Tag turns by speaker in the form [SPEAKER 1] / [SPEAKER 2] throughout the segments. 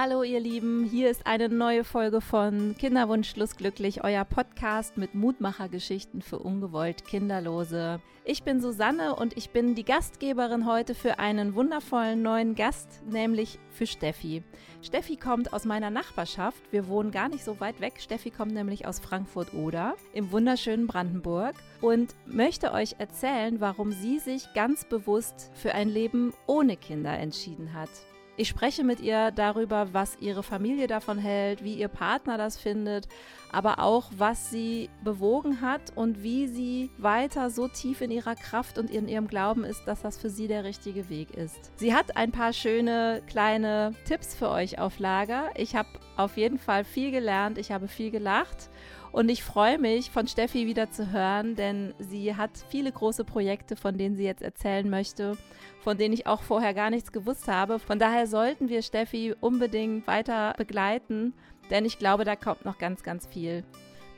[SPEAKER 1] Hallo ihr Lieben, hier ist eine neue Folge von Kinderwunsch Schlussglücklich, euer Podcast mit Mutmachergeschichten für ungewollt Kinderlose. Ich bin Susanne und ich bin die Gastgeberin heute für einen wundervollen neuen Gast, nämlich für Steffi. Steffi kommt aus meiner Nachbarschaft, wir wohnen gar nicht so weit weg. Steffi kommt nämlich aus Frankfurt-Oder im wunderschönen Brandenburg und möchte euch erzählen, warum sie sich ganz bewusst für ein Leben ohne Kinder entschieden hat. Ich spreche mit ihr darüber, was ihre Familie davon hält, wie ihr Partner das findet, aber auch, was sie bewogen hat und wie sie weiter so tief in ihrer Kraft und in ihrem Glauben ist, dass das für sie der richtige Weg ist. Sie hat ein paar schöne kleine Tipps für euch auf Lager. Ich habe auf jeden Fall viel gelernt, ich habe viel gelacht und ich freue mich, von Steffi wieder zu hören, denn sie hat viele große Projekte, von denen sie jetzt erzählen möchte, von denen ich auch vorher gar nichts gewusst habe. Von daher sollten wir Steffi unbedingt weiter begleiten, denn ich glaube, da kommt noch ganz, ganz viel.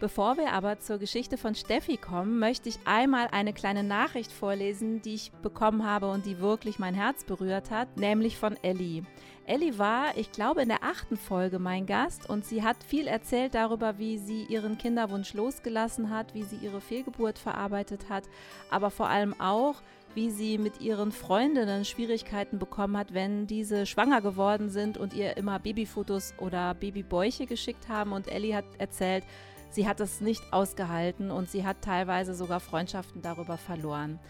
[SPEAKER 1] Bevor wir aber zur Geschichte von Steffi kommen, möchte ich einmal eine kleine Nachricht vorlesen, die ich bekommen habe und die wirklich mein Herz berührt hat, nämlich von Ellie. Ellie war, ich glaube, in der achten Folge mein Gast und sie hat viel erzählt darüber, wie sie ihren Kinderwunsch losgelassen hat, wie sie ihre Fehlgeburt verarbeitet hat, aber vor allem auch, wie sie mit ihren Freundinnen Schwierigkeiten bekommen hat, wenn diese schwanger geworden sind und ihr immer Babyfotos oder Babybäuche geschickt haben. Und Ellie hat erzählt, sie hat es nicht ausgehalten und sie hat teilweise sogar Freundschaften darüber verloren.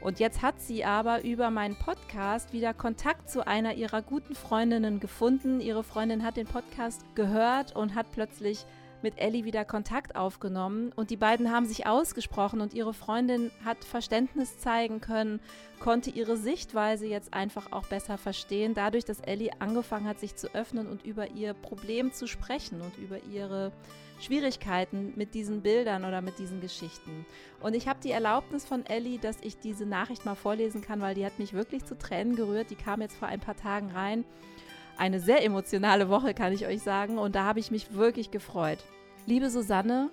[SPEAKER 1] Und jetzt hat sie aber über meinen Podcast wieder Kontakt zu einer ihrer guten Freundinnen gefunden. Ihre Freundin hat den Podcast gehört und hat plötzlich mit Ellie wieder Kontakt aufgenommen und die beiden haben sich ausgesprochen und ihre Freundin hat Verständnis zeigen können, konnte ihre Sichtweise jetzt einfach auch besser verstehen, dadurch, dass Ellie angefangen hat, sich zu öffnen und über ihr Problem zu sprechen und über ihre Schwierigkeiten mit diesen Bildern oder mit diesen Geschichten. Und ich habe die Erlaubnis von Ellie, dass ich diese Nachricht mal vorlesen kann, weil die hat mich wirklich zu Tränen gerührt. Die kam jetzt vor ein paar Tagen rein. Eine sehr emotionale Woche, kann ich euch sagen. Und da habe ich mich wirklich gefreut. Liebe Susanne,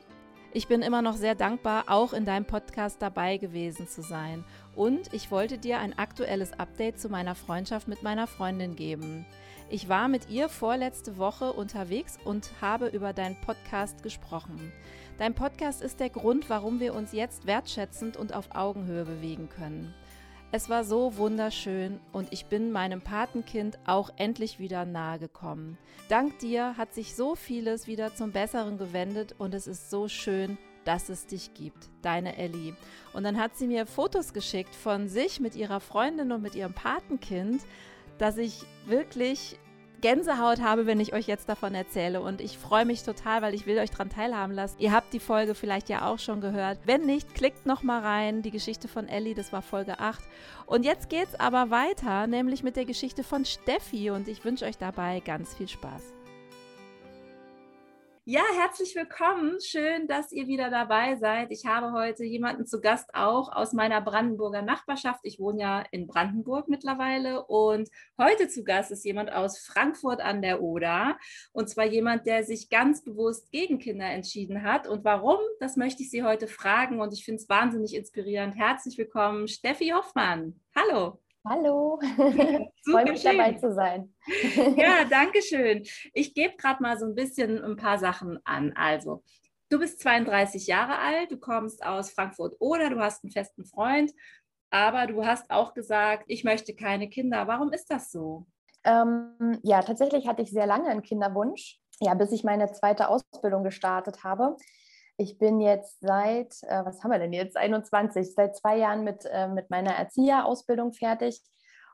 [SPEAKER 1] ich bin immer noch sehr dankbar, auch in deinem Podcast dabei gewesen zu sein. Und ich wollte dir ein aktuelles Update zu meiner Freundschaft mit meiner Freundin geben. Ich war mit ihr vorletzte Woche unterwegs und habe über deinen Podcast gesprochen. Dein Podcast ist der Grund, warum wir uns jetzt wertschätzend und auf Augenhöhe bewegen können. Es war so wunderschön und ich bin meinem Patenkind auch endlich wieder nahe gekommen. Dank dir hat sich so vieles wieder zum Besseren gewendet und es ist so schön, dass es dich gibt. Deine Ellie. Und dann hat sie mir Fotos geschickt von sich mit ihrer Freundin und mit ihrem Patenkind dass ich wirklich Gänsehaut habe, wenn ich euch jetzt davon erzähle. Und ich freue mich total, weil ich will euch daran teilhaben lassen. Ihr habt die Folge vielleicht ja auch schon gehört. Wenn nicht, klickt noch mal rein. Die Geschichte von Ellie, das war Folge 8. Und jetzt geht's aber weiter, nämlich mit der Geschichte von Steffi. Und ich wünsche euch dabei ganz viel Spaß. Ja, herzlich willkommen. Schön, dass ihr wieder dabei seid. Ich habe heute jemanden zu Gast auch aus meiner Brandenburger Nachbarschaft. Ich wohne ja in Brandenburg mittlerweile und heute zu Gast ist jemand aus Frankfurt an der Oder und zwar jemand, der sich ganz bewusst gegen Kinder entschieden hat. Und warum, das möchte ich Sie heute fragen und ich finde es wahnsinnig inspirierend. Herzlich willkommen, Steffi Hoffmann. Hallo.
[SPEAKER 2] Hallo, freue mich schön. dabei zu sein.
[SPEAKER 1] ja, danke schön. Ich gebe gerade mal so ein bisschen ein paar Sachen an. Also, du bist 32 Jahre alt, du kommst aus Frankfurt oder du hast einen festen Freund, aber du hast auch gesagt, ich möchte keine Kinder. Warum ist das so?
[SPEAKER 2] Ähm, ja, tatsächlich hatte ich sehr lange einen Kinderwunsch, ja, bis ich meine zweite Ausbildung gestartet habe. Ich bin jetzt seit, äh, was haben wir denn jetzt, 21, seit zwei Jahren mit, äh, mit meiner Erzieherausbildung fertig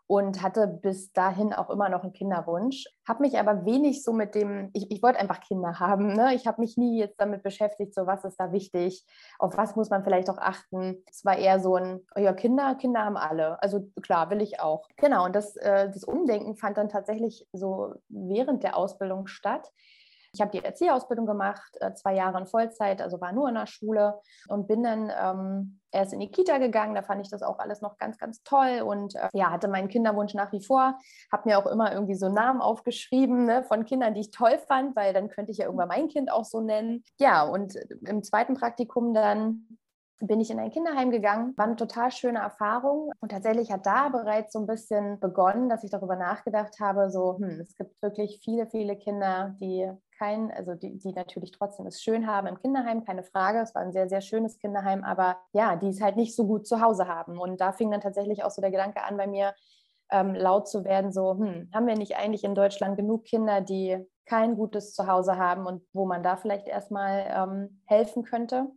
[SPEAKER 2] und hatte bis dahin auch immer noch einen Kinderwunsch. Habe mich aber wenig so mit dem, ich, ich wollte einfach Kinder haben. Ne? Ich habe mich nie jetzt damit beschäftigt, so was ist da wichtig, auf was muss man vielleicht auch achten. Es war eher so ein, oh ja, Kinder, Kinder haben alle. Also klar, will ich auch. Genau, und das, äh, das Umdenken fand dann tatsächlich so während der Ausbildung statt. Ich habe die Erzieherausbildung gemacht, äh, zwei Jahre in Vollzeit, also war nur in der Schule und bin dann ähm, erst in die Kita gegangen. Da fand ich das auch alles noch ganz, ganz toll und äh, ja, hatte meinen Kinderwunsch nach wie vor. Habe mir auch immer irgendwie so Namen aufgeschrieben ne, von Kindern, die ich toll fand, weil dann könnte ich ja irgendwann mein Kind auch so nennen. Ja, und im zweiten Praktikum dann bin ich in ein Kinderheim gegangen. War eine total schöne Erfahrung. Und tatsächlich hat da bereits so ein bisschen begonnen, dass ich darüber nachgedacht habe, so, hm, es gibt wirklich viele, viele Kinder, die kein, also die, die natürlich trotzdem es schön haben im Kinderheim, keine Frage. Es war ein sehr, sehr schönes Kinderheim, aber ja, die es halt nicht so gut zu Hause haben. Und da fing dann tatsächlich auch so der Gedanke an bei mir, ähm, laut zu werden, so, hm, haben wir nicht eigentlich in Deutschland genug Kinder, die kein gutes Zuhause haben und wo man da vielleicht erstmal ähm, helfen könnte?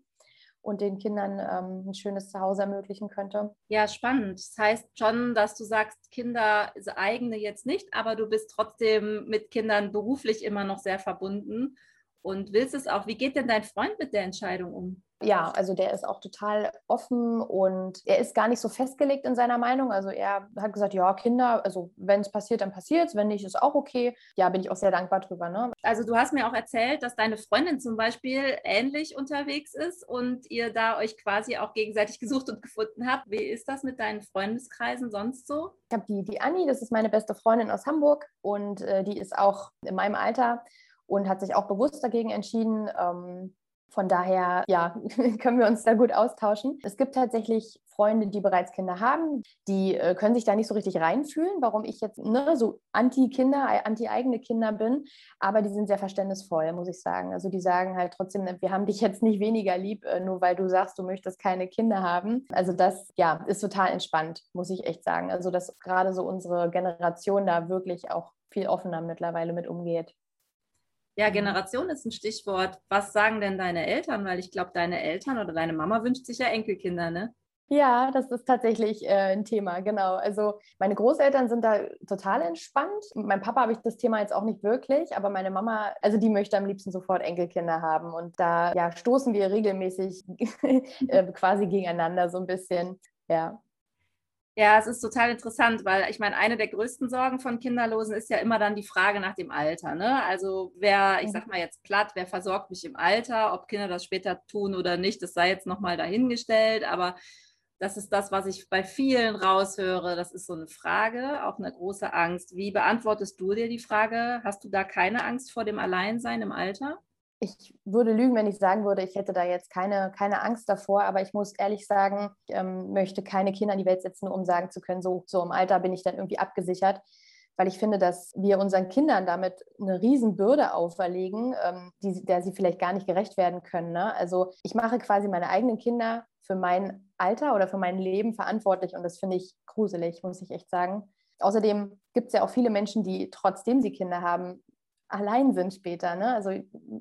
[SPEAKER 2] Und den Kindern ähm, ein schönes Zuhause ermöglichen könnte.
[SPEAKER 3] Ja, spannend. Das heißt schon, dass du sagst, Kinder, eigene jetzt nicht, aber du bist trotzdem mit Kindern beruflich immer noch sehr verbunden und willst es auch. Wie geht denn dein Freund mit der Entscheidung um?
[SPEAKER 2] Ja, also der ist auch total offen und er ist gar nicht so festgelegt in seiner Meinung. Also er hat gesagt, ja, Kinder, also wenn es passiert, dann passiert es, wenn nicht, ist auch okay. Ja, bin ich auch sehr dankbar drüber. Ne?
[SPEAKER 3] Also du hast mir auch erzählt, dass deine Freundin zum Beispiel ähnlich unterwegs ist und ihr da euch quasi auch gegenseitig gesucht und gefunden habt. Wie ist das mit deinen Freundeskreisen sonst so?
[SPEAKER 2] Ich habe die, die Anni, das ist meine beste Freundin aus Hamburg und äh, die ist auch in meinem Alter und hat sich auch bewusst dagegen entschieden. Ähm, von daher, ja, können wir uns da gut austauschen. Es gibt tatsächlich Freunde, die bereits Kinder haben, die äh, können sich da nicht so richtig reinfühlen, warum ich jetzt ne, so anti-Kinder, anti-eigene Kinder bin, aber die sind sehr verständnisvoll, muss ich sagen. Also die sagen halt trotzdem, wir haben dich jetzt nicht weniger lieb, äh, nur weil du sagst, du möchtest keine Kinder haben. Also das, ja, ist total entspannt, muss ich echt sagen. Also dass gerade so unsere Generation da wirklich auch viel offener mittlerweile mit umgeht.
[SPEAKER 3] Ja, Generation ist ein Stichwort. Was sagen denn deine Eltern? Weil ich glaube, deine Eltern oder deine Mama wünscht sich ja Enkelkinder, ne?
[SPEAKER 2] Ja, das ist tatsächlich äh, ein Thema, genau. Also meine Großeltern sind da total entspannt. Meinem Papa habe ich das Thema jetzt auch nicht wirklich, aber meine Mama, also die möchte am liebsten sofort Enkelkinder haben. Und da ja, stoßen wir regelmäßig äh, quasi gegeneinander so ein bisschen. Ja.
[SPEAKER 3] Ja, es ist total interessant, weil ich meine, eine der größten Sorgen von Kinderlosen ist ja immer dann die Frage nach dem Alter. Ne? Also wer, ich sag mal jetzt platt, wer versorgt mich im Alter, ob Kinder das später tun oder nicht, das sei jetzt nochmal dahingestellt, aber das ist das, was ich bei vielen raushöre. Das ist so eine Frage, auch eine große Angst. Wie beantwortest du dir die Frage? Hast du da keine Angst vor dem Alleinsein im Alter?
[SPEAKER 2] Ich würde lügen, wenn ich sagen würde, ich hätte da jetzt keine, keine Angst davor, aber ich muss ehrlich sagen, ich ähm, möchte keine Kinder in die Welt setzen, um sagen zu können, so, so im Alter bin ich dann irgendwie abgesichert, weil ich finde, dass wir unseren Kindern damit eine Riesenbürde auferlegen, ähm, die, der sie vielleicht gar nicht gerecht werden können. Ne? Also ich mache quasi meine eigenen Kinder für mein Alter oder für mein Leben verantwortlich und das finde ich gruselig, muss ich echt sagen. Außerdem gibt es ja auch viele Menschen, die trotzdem sie Kinder haben, allein sind später. Ne? Also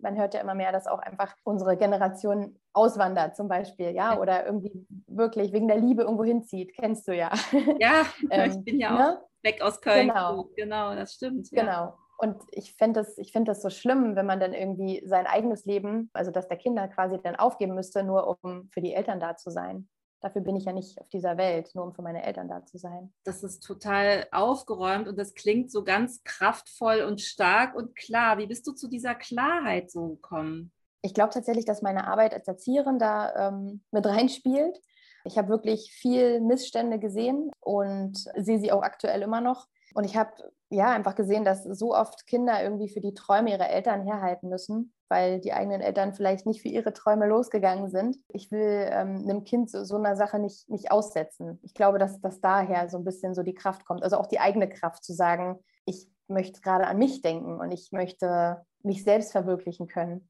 [SPEAKER 2] man hört ja immer mehr, dass auch einfach unsere Generation auswandert zum Beispiel, ja, oder irgendwie wirklich wegen der Liebe irgendwo hinzieht, kennst du ja.
[SPEAKER 3] Ja, ähm, ich bin ja ne? auch weg aus Köln. Genau, genau das stimmt.
[SPEAKER 2] Ja. Genau. Und ich finde das, find das so schlimm, wenn man dann irgendwie sein eigenes Leben, also dass der Kinder quasi dann aufgeben müsste, nur um für die Eltern da zu sein. Dafür bin ich ja nicht auf dieser Welt, nur um für meine Eltern da zu sein.
[SPEAKER 3] Das ist total aufgeräumt und das klingt so ganz kraftvoll und stark und klar. Wie bist du zu dieser Klarheit so gekommen?
[SPEAKER 2] Ich glaube tatsächlich, dass meine Arbeit als Erzieherin da ähm, mit reinspielt. Ich habe wirklich viel Missstände gesehen und sehe sie auch aktuell immer noch. Und ich habe ja einfach gesehen, dass so oft Kinder irgendwie für die Träume ihrer Eltern herhalten müssen weil die eigenen Eltern vielleicht nicht für ihre Träume losgegangen sind. Ich will ähm, einem Kind so, so einer Sache nicht, nicht aussetzen. Ich glaube, dass, dass daher so ein bisschen so die Kraft kommt, also auch die eigene Kraft zu sagen, ich möchte gerade an mich denken und ich möchte mich selbst verwirklichen können.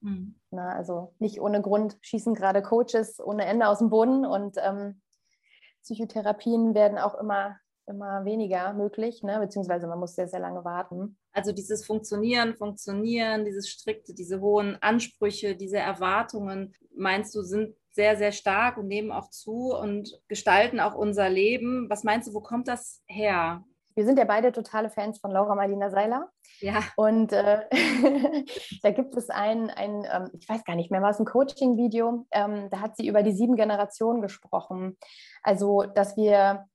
[SPEAKER 2] Mhm. Na, also nicht ohne Grund schießen gerade Coaches ohne Ende aus dem Boden und ähm, Psychotherapien werden auch immer immer weniger möglich, ne? beziehungsweise man muss sehr, sehr lange warten.
[SPEAKER 3] Also dieses Funktionieren, Funktionieren, dieses strikte, diese hohen Ansprüche, diese Erwartungen, meinst du, sind sehr, sehr stark und nehmen auch zu und gestalten auch unser Leben. Was meinst du, wo kommt das her?
[SPEAKER 2] Wir sind ja beide totale Fans von Laura Marlina Seiler.
[SPEAKER 3] Ja.
[SPEAKER 2] Und äh, da gibt es ein, ein ähm, ich weiß gar nicht mehr, war es ein Coaching-Video, ähm, da hat sie über die sieben Generationen gesprochen. Also, dass wir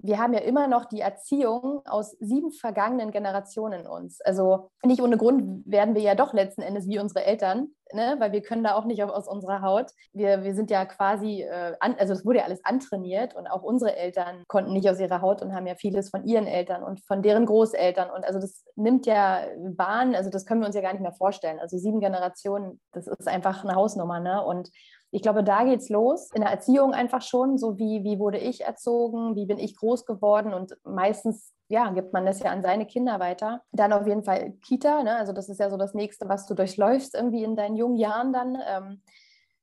[SPEAKER 2] wir haben ja immer noch die Erziehung aus sieben vergangenen Generationen in uns. Also nicht ohne Grund werden wir ja doch letzten Endes wie unsere Eltern ne, weil wir können da auch nicht aus unserer Haut. Wir, wir sind ja quasi, äh, an, also es wurde ja alles antrainiert und auch unsere Eltern konnten nicht aus ihrer Haut und haben ja vieles von ihren Eltern und von deren Großeltern. Und also das nimmt ja Bahn, also das können wir uns ja gar nicht mehr vorstellen. Also sieben Generationen, das ist einfach eine Hausnummer. Ne? Und ich glaube, da geht es los. In der Erziehung einfach schon, so wie, wie wurde ich erzogen, wie bin ich groß geworden und meistens ja, gibt man das ja an seine Kinder weiter. Dann auf jeden Fall Kita, ne? also das ist ja so das Nächste, was du durchläufst irgendwie in deinen jungen Jahren dann. Ähm,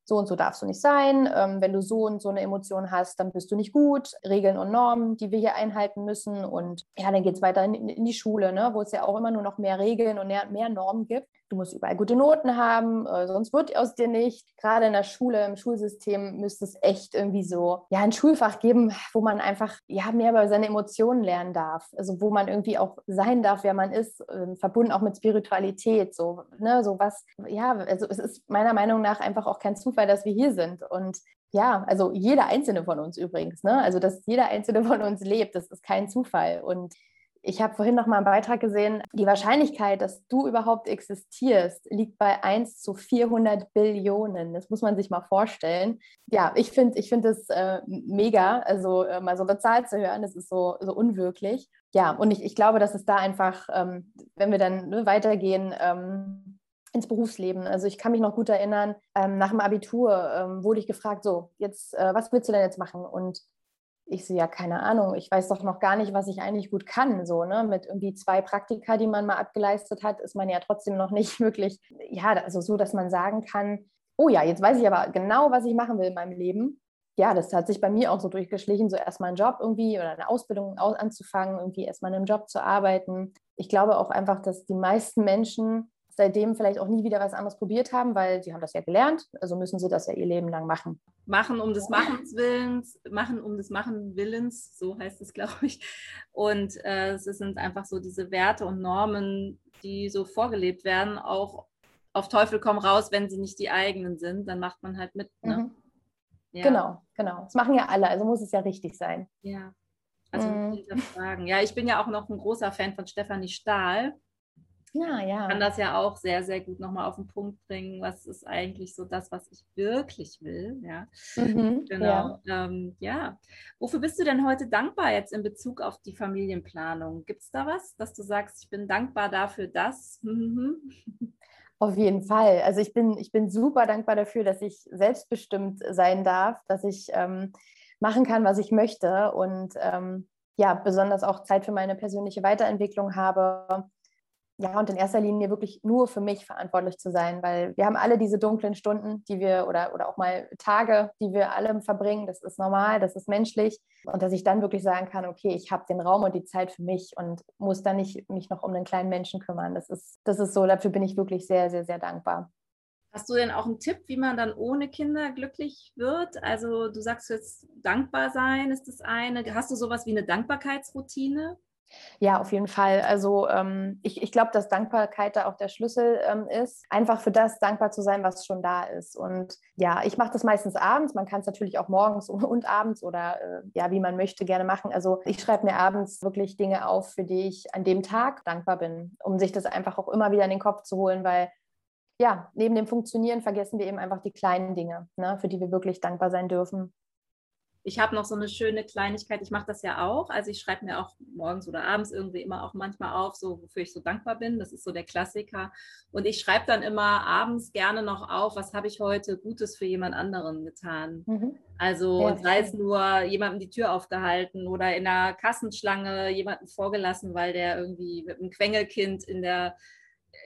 [SPEAKER 2] so und so darfst du nicht sein. Ähm, wenn du so und so eine Emotion hast, dann bist du nicht gut. Regeln und Normen, die wir hier einhalten müssen. Und ja, dann geht es weiter in, in, die Schule, ne? wo es ja auch immer nur noch mehr Regeln und mehr, mehr Normen gibt du musst überall gute Noten haben, äh, sonst wird aus dir nicht. Gerade in der Schule, im Schulsystem müsste es echt irgendwie so, ja, ein Schulfach geben, wo man einfach, ja, mehr über seine Emotionen lernen darf. Also wo man irgendwie auch sein darf, wer man ist, äh, verbunden auch mit Spiritualität, so, ne, so was, ja, also es ist meiner Meinung nach einfach auch kein Zufall, dass wir hier sind und ja, also jeder einzelne von uns übrigens, ne? Also dass jeder einzelne von uns lebt, das ist kein Zufall. Und ich habe vorhin noch mal einen Beitrag gesehen, die Wahrscheinlichkeit, dass du überhaupt existierst, liegt bei 1 zu 400 Billionen. Das muss man sich mal vorstellen. Ja, ich finde ich find äh, mega, also äh, mal so eine Zahl zu hören, das ist so, so unwirklich. Ja, und ich, ich glaube, dass es da einfach, ähm, wenn wir dann ne, weitergehen, ähm, ins Berufsleben. Also ich kann mich noch gut erinnern, ähm, nach dem Abitur ähm, wurde ich gefragt, so, jetzt, äh, was willst du denn jetzt machen? Und ich sehe ja keine Ahnung, ich weiß doch noch gar nicht, was ich eigentlich gut kann. So, ne? Mit irgendwie zwei Praktika, die man mal abgeleistet hat, ist man ja trotzdem noch nicht wirklich, ja, also so, dass man sagen kann, oh ja, jetzt weiß ich aber genau, was ich machen will in meinem Leben. Ja, das hat sich bei mir auch so durchgeschlichen, so erstmal einen Job irgendwie oder eine Ausbildung anzufangen, irgendwie erstmal in einem Job zu arbeiten. Ich glaube auch einfach, dass die meisten Menschen seitdem vielleicht auch nie wieder was anderes probiert haben, weil sie haben das ja gelernt, also müssen sie das ja ihr Leben lang machen.
[SPEAKER 3] Machen um des Machens Willens, machen um des Machen Willens, so heißt es, glaube ich. Und äh, es sind einfach so diese Werte und Normen, die so vorgelebt werden, auch auf Teufel komm raus, wenn sie nicht die eigenen sind, dann macht man halt mit. Ne? Mhm.
[SPEAKER 2] Ja. Genau, genau. Das machen ja alle, also muss es ja richtig sein.
[SPEAKER 3] Ja. Also mhm. hinterfragen. Ja, ich bin ja auch noch ein großer Fan von Stefanie Stahl. Ja, ja. Kann das ja auch sehr, sehr gut nochmal auf den Punkt bringen. Was ist eigentlich so das, was ich wirklich will? Ja, mhm, genau. Ja. Ähm, ja. Wofür bist du denn heute dankbar jetzt in Bezug auf die Familienplanung? Gibt es da was, dass du sagst, ich bin dankbar dafür, dass? Mhm.
[SPEAKER 2] Auf jeden Fall. Also ich bin, ich bin super dankbar dafür, dass ich selbstbestimmt sein darf, dass ich ähm, machen kann, was ich möchte und ähm, ja, besonders auch Zeit für meine persönliche Weiterentwicklung habe ja, und in erster Linie wirklich nur für mich verantwortlich zu sein, weil wir haben alle diese dunklen Stunden, die wir oder, oder auch mal Tage, die wir alle verbringen. Das ist normal, das ist menschlich. Und dass ich dann wirklich sagen kann, okay, ich habe den Raum und die Zeit für mich und muss dann nicht mich noch um den kleinen Menschen kümmern. Das ist, das ist so, dafür bin ich wirklich sehr, sehr, sehr dankbar.
[SPEAKER 3] Hast du denn auch einen Tipp, wie man dann ohne Kinder glücklich wird? Also du sagst jetzt dankbar sein ist das eine. Hast du sowas wie eine Dankbarkeitsroutine?
[SPEAKER 2] Ja, auf jeden Fall. Also ähm, ich, ich glaube, dass Dankbarkeit da auch der Schlüssel ähm, ist, einfach für das dankbar zu sein, was schon da ist. Und ja, ich mache das meistens abends. Man kann es natürlich auch morgens und abends oder äh, ja, wie man möchte, gerne machen. Also ich schreibe mir abends wirklich Dinge auf, für die ich an dem Tag dankbar bin, um sich das einfach auch immer wieder in den Kopf zu holen, weil ja, neben dem Funktionieren vergessen wir eben einfach die kleinen Dinge, ne, für die wir wirklich dankbar sein dürfen.
[SPEAKER 3] Ich habe noch so eine schöne Kleinigkeit, ich mache das ja auch. Also ich schreibe mir auch morgens oder abends irgendwie immer auch manchmal auf, so wofür ich so dankbar bin. Das ist so der Klassiker. Und ich schreibe dann immer abends gerne noch auf, was habe ich heute Gutes für jemand anderen getan. Mhm. Also ja, sei es nur jemandem die Tür aufgehalten oder in der Kassenschlange jemanden vorgelassen, weil der irgendwie mit einem Quengelkind in der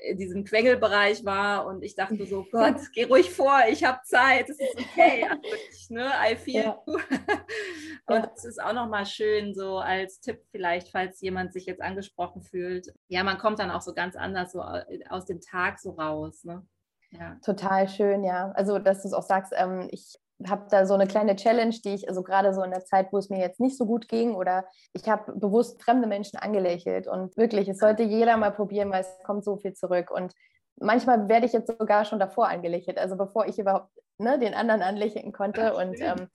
[SPEAKER 3] in diesem Quengelbereich war und ich dachte so, Gott, geh ruhig vor, ich habe Zeit, es ist okay, wirklich, ne? I feel ja. you. und es ja. ist auch nochmal schön, so als Tipp vielleicht, falls jemand sich jetzt angesprochen fühlt. Ja, man kommt dann auch so ganz anders so aus dem Tag so raus, ne?
[SPEAKER 2] Ja. Total schön, ja. Also, dass du es auch sagst, ähm, ich habe da so eine kleine Challenge, die ich also gerade so in der Zeit, wo es mir jetzt nicht so gut ging oder ich habe bewusst fremde Menschen angelächelt und wirklich, es sollte jeder mal probieren, weil es kommt so viel zurück. Und manchmal werde ich jetzt sogar schon davor angelächelt, also bevor ich überhaupt ne, den anderen anlächeln konnte. Ach, und ähm,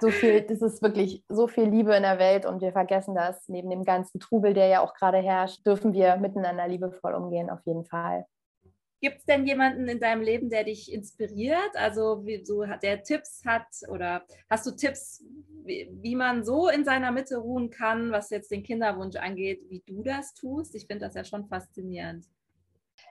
[SPEAKER 2] so viel, das ist wirklich so viel Liebe in der Welt und wir vergessen das, neben dem ganzen Trubel, der ja auch gerade herrscht, dürfen wir miteinander liebevoll umgehen, auf jeden Fall.
[SPEAKER 3] Gibt es denn jemanden in deinem Leben, der dich inspiriert? Also wie, so der Tipps hat oder hast du Tipps, wie, wie, man so in seiner Mitte ruhen kann, was jetzt den Kinderwunsch angeht, wie du das tust? Ich finde das ja schon faszinierend.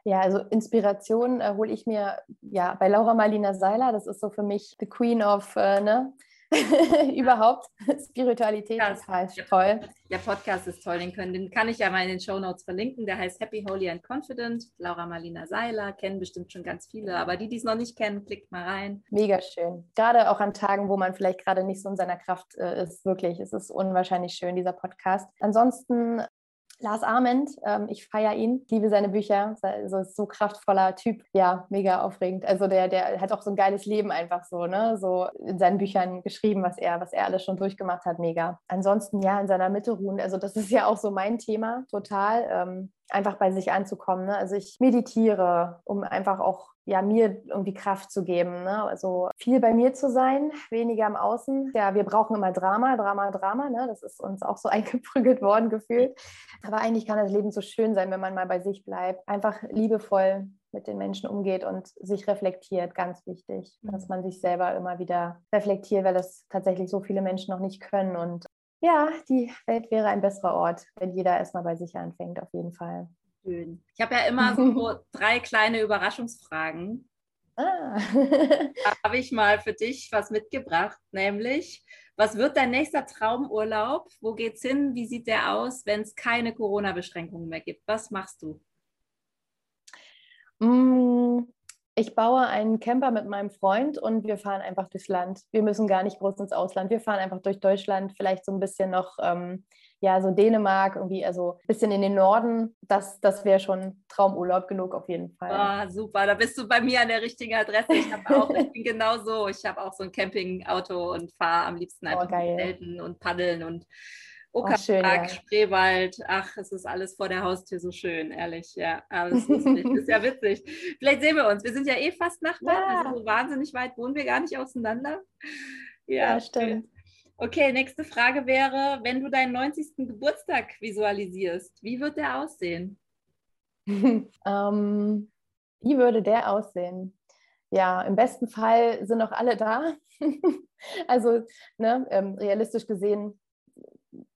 [SPEAKER 2] Ja, also Inspiration äh, hole ich mir ja bei Laura Marlina Seiler. Das ist so für mich the Queen of äh, ne, überhaupt. Spiritualität ja, ist halt toll.
[SPEAKER 3] Der Podcast ist toll, den, können, den kann ich ja mal in den Show Notes verlinken. Der heißt Happy, Holy and Confident. Laura Marlina Seiler, kennen bestimmt schon ganz viele, aber die, die es noch nicht kennen, klickt mal rein.
[SPEAKER 2] Mega schön. Gerade auch an Tagen, wo man vielleicht gerade nicht so in seiner Kraft äh, ist, wirklich. Es ist unwahrscheinlich schön, dieser Podcast. Ansonsten Lars Arment, ähm, ich feiere ihn, liebe seine Bücher, also so kraftvoller Typ, ja, mega aufregend. Also der, der hat auch so ein geiles Leben einfach so, ne, so in seinen Büchern geschrieben, was er, was er alles schon durchgemacht hat, mega. Ansonsten ja, in seiner Mitte ruhen, also das ist ja auch so mein Thema, total. Ähm, einfach bei sich anzukommen. Ne? Also ich meditiere, um einfach auch ja, mir irgendwie Kraft zu geben. Ne? Also viel bei mir zu sein, weniger im Außen. Ja, wir brauchen immer Drama, Drama, Drama. Ne? Das ist uns auch so eingeprügelt worden gefühlt. Aber eigentlich kann das Leben so schön sein, wenn man mal bei sich bleibt. Einfach liebevoll mit den Menschen umgeht und sich reflektiert, ganz wichtig, dass man sich selber immer wieder reflektiert, weil das tatsächlich so viele Menschen noch nicht können. Und ja, die Welt wäre ein besserer Ort, wenn jeder erstmal bei sich anfängt, auf jeden Fall.
[SPEAKER 3] Schön. Ich habe ja immer so drei kleine Überraschungsfragen. Ah. da habe ich mal für dich was mitgebracht, nämlich, was wird dein nächster Traumurlaub? Wo geht's hin? Wie sieht der aus, wenn es keine Corona-Beschränkungen mehr gibt? Was machst du?
[SPEAKER 2] Mm, ich baue einen Camper mit meinem Freund und wir fahren einfach durchs Land. Wir müssen gar nicht groß ins Ausland. Wir fahren einfach durch Deutschland, vielleicht so ein bisschen noch, ähm, ja, so Dänemark, irgendwie, also ein bisschen in den Norden. Das, das wäre schon Traumurlaub genug auf jeden Fall.
[SPEAKER 3] Ah, super, da bist du bei mir an der richtigen Adresse. Ich, auch, ich bin genau so. Ich habe auch so ein Campingauto und fahre am liebsten oh, einfach oh, Zelten und paddeln und Uckerberg, oh, ja. Spreewald, ach, es ist alles vor der Haustür so schön, ehrlich, ja. Aber es ist, ist, ja witzig. Vielleicht sehen wir uns. Wir sind ja eh fast Nachbarn, ja. also so wahnsinnig weit wohnen wir gar nicht auseinander. Ja, ja stimmt. Okay, nächste Frage wäre, wenn du deinen 90. Geburtstag visualisierst, wie wird der aussehen?
[SPEAKER 2] ähm, wie würde der aussehen? Ja, im besten Fall sind noch alle da. also ne, ähm, realistisch gesehen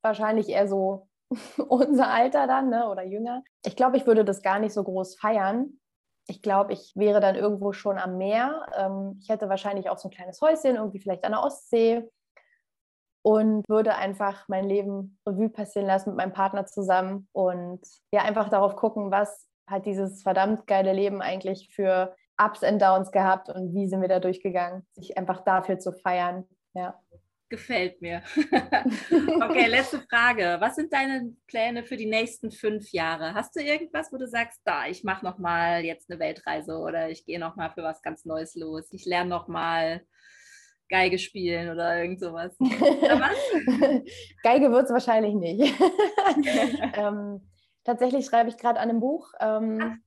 [SPEAKER 2] wahrscheinlich eher so unser Alter dann ne, oder jünger. Ich glaube, ich würde das gar nicht so groß feiern. Ich glaube, ich wäre dann irgendwo schon am Meer. Ähm, ich hätte wahrscheinlich auch so ein kleines Häuschen, irgendwie vielleicht an der Ostsee und würde einfach mein Leben Revue passieren lassen mit meinem Partner zusammen und ja, einfach darauf gucken, was hat dieses verdammt geile Leben eigentlich für Ups und Downs gehabt und wie sind wir da durchgegangen, sich einfach dafür zu feiern. Ja.
[SPEAKER 3] Gefällt mir. okay, letzte Frage. Was sind deine Pläne für die nächsten fünf Jahre? Hast du irgendwas, wo du sagst, da, ich mache noch mal jetzt eine Weltreise oder ich gehe noch mal für was ganz Neues los. Ich lerne noch mal Geige spielen oder irgend sowas.
[SPEAKER 2] Geige wird es wahrscheinlich nicht. ähm, tatsächlich schreibe ich gerade an einem Buch. Ähm,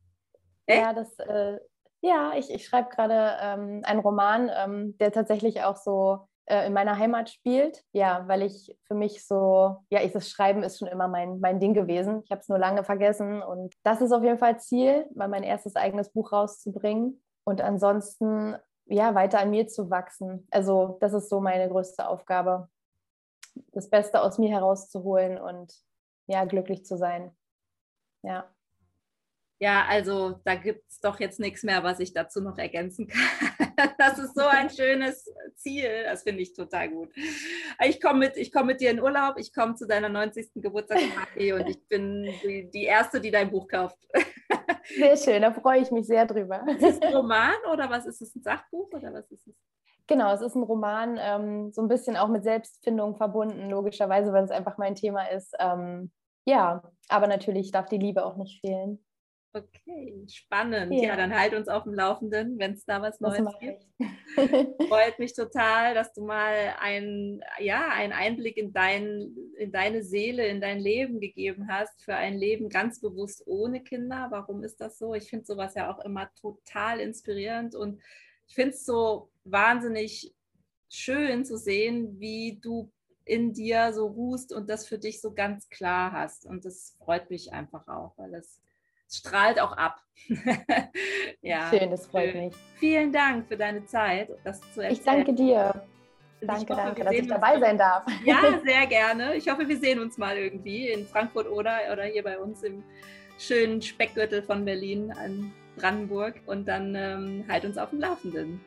[SPEAKER 2] ja, das, äh, ja, ich, ich schreibe gerade ähm, einen Roman, ähm, der tatsächlich auch so äh, in meiner Heimat spielt. Ja, weil ich für mich so, ja, ich, das Schreiben ist schon immer mein, mein Ding gewesen. Ich habe es nur lange vergessen und das ist auf jeden Fall Ziel, mal mein erstes eigenes Buch rauszubringen. Und ansonsten, ja, weiter an mir zu wachsen. Also das ist so meine größte Aufgabe, das Beste aus mir herauszuholen und ja, glücklich zu sein. Ja.
[SPEAKER 3] Ja, also da gibt es doch jetzt nichts mehr, was ich dazu noch ergänzen kann. Das ist so ein schönes Ziel. Das finde ich total gut. Ich komme mit, komm mit dir in Urlaub, ich komme zu deiner 90. Geburtstagsparty und ich bin die, die, Erste, die dein Buch kauft.
[SPEAKER 2] Sehr schön, da freue ich mich sehr drüber.
[SPEAKER 3] Ist es ein Roman oder was ist es? Ein Sachbuch oder was ist es?
[SPEAKER 2] Genau, es ist ein Roman, ähm, so ein bisschen auch mit Selbstfindung verbunden, logischerweise, weil es einfach mein Thema ist. Ähm, ja, aber natürlich darf die Liebe auch nicht fehlen.
[SPEAKER 3] Okay, spannend. Ja. ja, dann halt uns auf dem Laufenden, wenn es da was Neues gibt. Freut mich total, dass du mal ein, ja, einen Einblick in, dein, in deine Seele, in dein Leben gegeben hast, für ein Leben ganz bewusst ohne Kinder. Warum ist das so? Ich finde sowas ja auch immer total inspirierend und ich finde es so wahnsinnig schön zu sehen, wie du in dir so ruhst und das für dich so ganz klar hast. Und das freut mich einfach auch, weil es
[SPEAKER 1] strahlt auch ab.
[SPEAKER 2] ja, Schön, das freut mich.
[SPEAKER 1] Vielen Dank für deine Zeit,
[SPEAKER 2] das zu erzählen. Ich danke dir. Danke, hoffe, danke, dass ich dabei sein darf.
[SPEAKER 1] Ja, sehr gerne. Ich hoffe, wir sehen uns mal irgendwie in Frankfurt oder, oder hier bei uns im schönen Speckgürtel von Berlin an Brandenburg und dann ähm, halt uns auf dem Laufenden.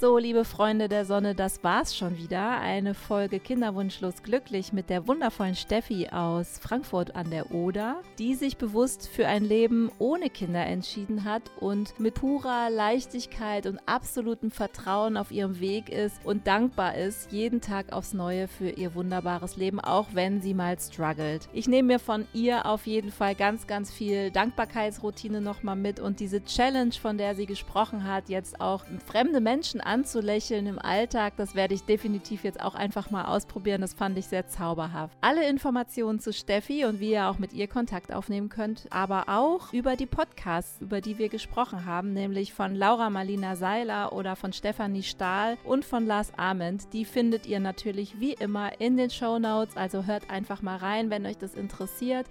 [SPEAKER 1] So, liebe Freunde der Sonne, das war's schon wieder. Eine Folge Kinderwunschlos glücklich mit der wundervollen Steffi aus Frankfurt an der Oder, die sich bewusst für ein Leben ohne Kinder entschieden hat und mit purer Leichtigkeit und absolutem Vertrauen auf ihrem Weg ist und dankbar ist, jeden Tag aufs Neue für ihr wunderbares Leben, auch wenn sie mal struggelt. Ich nehme mir von ihr auf jeden Fall ganz, ganz viel Dankbarkeitsroutine nochmal mit und diese Challenge, von der sie gesprochen hat, jetzt auch fremde Menschen anzulächeln im Alltag, das werde ich definitiv jetzt auch einfach mal ausprobieren. Das fand ich sehr zauberhaft. Alle Informationen zu Steffi und wie ihr auch mit ihr Kontakt aufnehmen könnt, aber auch über die Podcasts, über die wir gesprochen haben, nämlich von Laura Marlina Seiler oder von Stefanie Stahl und von Lars Ament. Die findet ihr natürlich wie immer in den Show Notes. Also hört einfach mal rein, wenn euch das interessiert.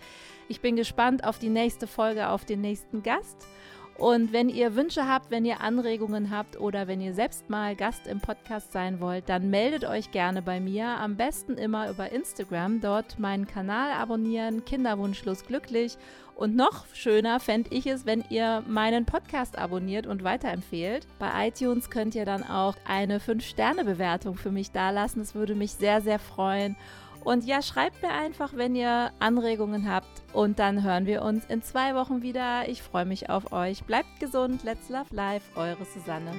[SPEAKER 1] Ich bin gespannt auf die nächste Folge, auf den nächsten Gast. Und wenn ihr Wünsche habt, wenn ihr Anregungen habt oder wenn ihr selbst mal Gast im Podcast sein wollt, dann meldet euch gerne bei mir. Am besten immer über Instagram. Dort meinen Kanal abonnieren, Kinderwunschlos glücklich. Und noch schöner fände ich es, wenn ihr meinen Podcast abonniert und weiterempfehlt. Bei iTunes könnt ihr dann auch eine 5-Sterne-Bewertung für mich dalassen. Das würde mich sehr, sehr freuen. Und ja, schreibt mir einfach, wenn ihr Anregungen habt. Und dann hören wir uns in zwei Wochen wieder. Ich freue mich auf euch. Bleibt gesund. Let's Love Life. Eure Susanne.